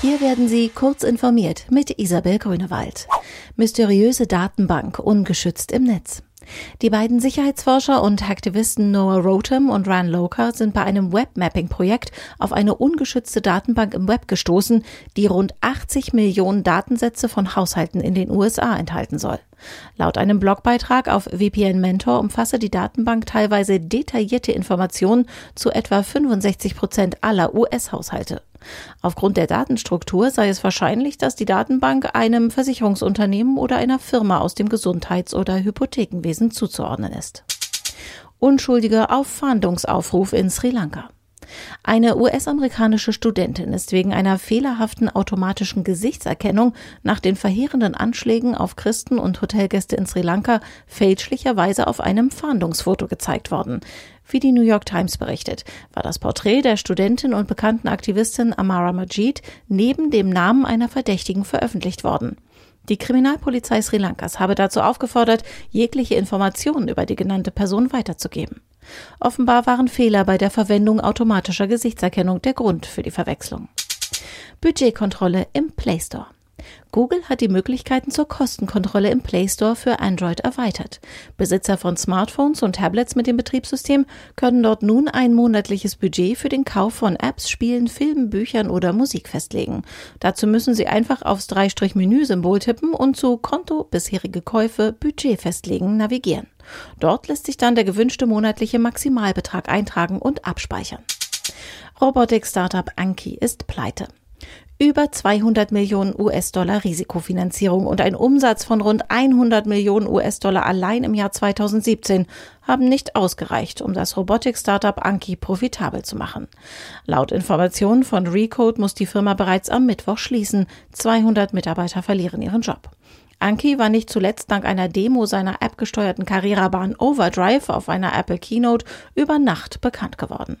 Hier werden Sie kurz informiert mit Isabel Grünewald. Mysteriöse Datenbank ungeschützt im Netz. Die beiden Sicherheitsforscher und Aktivisten Noah Rotem und Ran Loker sind bei einem Webmapping-Projekt auf eine ungeschützte Datenbank im Web gestoßen, die rund 80 Millionen Datensätze von Haushalten in den USA enthalten soll. Laut einem Blogbeitrag auf VPN Mentor umfasse die Datenbank teilweise detaillierte Informationen zu etwa 65 Prozent aller US-Haushalte. Aufgrund der Datenstruktur sei es wahrscheinlich, dass die Datenbank einem Versicherungsunternehmen oder einer Firma aus dem Gesundheits- oder Hypothekenwesen zuzuordnen ist. Unschuldige auf Fahndungsaufruf in Sri Lanka. Eine US-amerikanische Studentin ist wegen einer fehlerhaften automatischen Gesichtserkennung nach den verheerenden Anschlägen auf Christen und Hotelgäste in Sri Lanka fälschlicherweise auf einem Fahndungsfoto gezeigt worden. Wie die New York Times berichtet, war das Porträt der Studentin und bekannten Aktivistin Amara Majid neben dem Namen einer Verdächtigen veröffentlicht worden. Die Kriminalpolizei Sri Lankas habe dazu aufgefordert, jegliche Informationen über die genannte Person weiterzugeben. Offenbar waren Fehler bei der Verwendung automatischer Gesichtserkennung der Grund für die Verwechslung. Budgetkontrolle im Play Store. Google hat die Möglichkeiten zur Kostenkontrolle im Play Store für Android erweitert. Besitzer von Smartphones und Tablets mit dem Betriebssystem können dort nun ein monatliches Budget für den Kauf von Apps, Spielen, Filmen, Büchern oder Musik festlegen. Dazu müssen Sie einfach aufs Dreistrich-Menü-Symbol tippen und zu Konto, bisherige Käufe, Budget festlegen navigieren. Dort lässt sich dann der gewünschte monatliche Maximalbetrag eintragen und abspeichern. Robotik-Startup Anki ist pleite. Über 200 Millionen US-Dollar Risikofinanzierung und ein Umsatz von rund 100 Millionen US-Dollar allein im Jahr 2017 haben nicht ausgereicht, um das Robotik-Startup Anki profitabel zu machen. Laut Informationen von Recode muss die Firma bereits am Mittwoch schließen. 200 Mitarbeiter verlieren ihren Job. Anki war nicht zuletzt dank einer Demo seiner App-gesteuerten Karrierebahn Overdrive auf einer Apple Keynote über Nacht bekannt geworden.